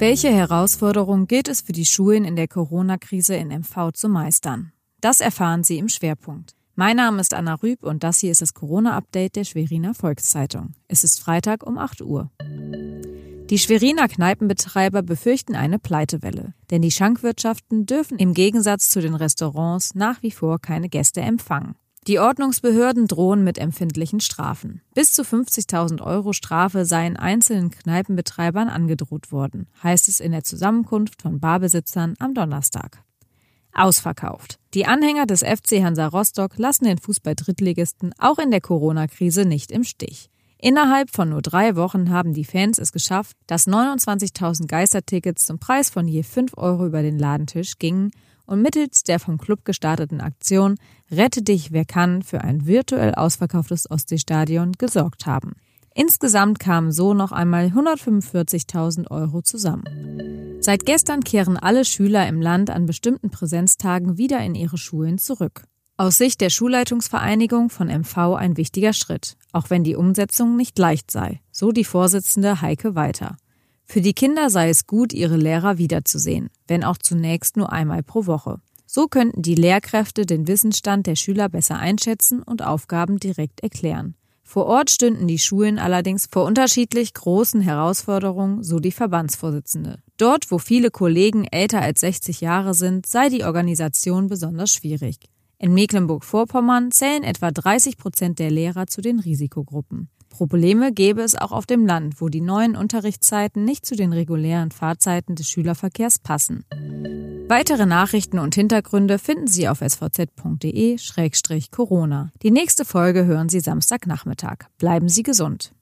Welche Herausforderungen gilt es für die Schulen in der Corona-Krise in MV zu meistern? Das erfahren Sie im Schwerpunkt. Mein Name ist Anna Rüb und das hier ist das Corona-Update der Schweriner Volkszeitung. Es ist Freitag um 8 Uhr. Die Schweriner Kneipenbetreiber befürchten eine Pleitewelle, denn die Schankwirtschaften dürfen im Gegensatz zu den Restaurants nach wie vor keine Gäste empfangen. Die Ordnungsbehörden drohen mit empfindlichen Strafen. Bis zu 50.000 Euro Strafe seien einzelnen Kneipenbetreibern angedroht worden, heißt es in der Zusammenkunft von Barbesitzern am Donnerstag. Ausverkauft. Die Anhänger des FC Hansa Rostock lassen den Fußball-Drittligisten auch in der Corona-Krise nicht im Stich. Innerhalb von nur drei Wochen haben die Fans es geschafft, dass 29.000 Geistertickets zum Preis von je 5 Euro über den Ladentisch gingen und mittels der vom Club gestarteten Aktion Rette dich, wer kann für ein virtuell ausverkauftes Ostseestadion gesorgt haben. Insgesamt kamen so noch einmal 145.000 Euro zusammen. Seit gestern kehren alle Schüler im Land an bestimmten Präsenztagen wieder in ihre Schulen zurück. Aus Sicht der Schulleitungsvereinigung von MV ein wichtiger Schritt, auch wenn die Umsetzung nicht leicht sei, so die Vorsitzende Heike Weiter. Für die Kinder sei es gut, ihre Lehrer wiederzusehen, wenn auch zunächst nur einmal pro Woche. So könnten die Lehrkräfte den Wissensstand der Schüler besser einschätzen und Aufgaben direkt erklären. Vor Ort stünden die Schulen allerdings vor unterschiedlich großen Herausforderungen, so die Verbandsvorsitzende. Dort, wo viele Kollegen älter als 60 Jahre sind, sei die Organisation besonders schwierig. In Mecklenburg-Vorpommern zählen etwa 30 Prozent der Lehrer zu den Risikogruppen. Probleme gäbe es auch auf dem Land, wo die neuen Unterrichtszeiten nicht zu den regulären Fahrzeiten des Schülerverkehrs passen. Weitere Nachrichten und Hintergründe finden Sie auf svz.de-corona. Die nächste Folge hören Sie Samstagnachmittag. Bleiben Sie gesund.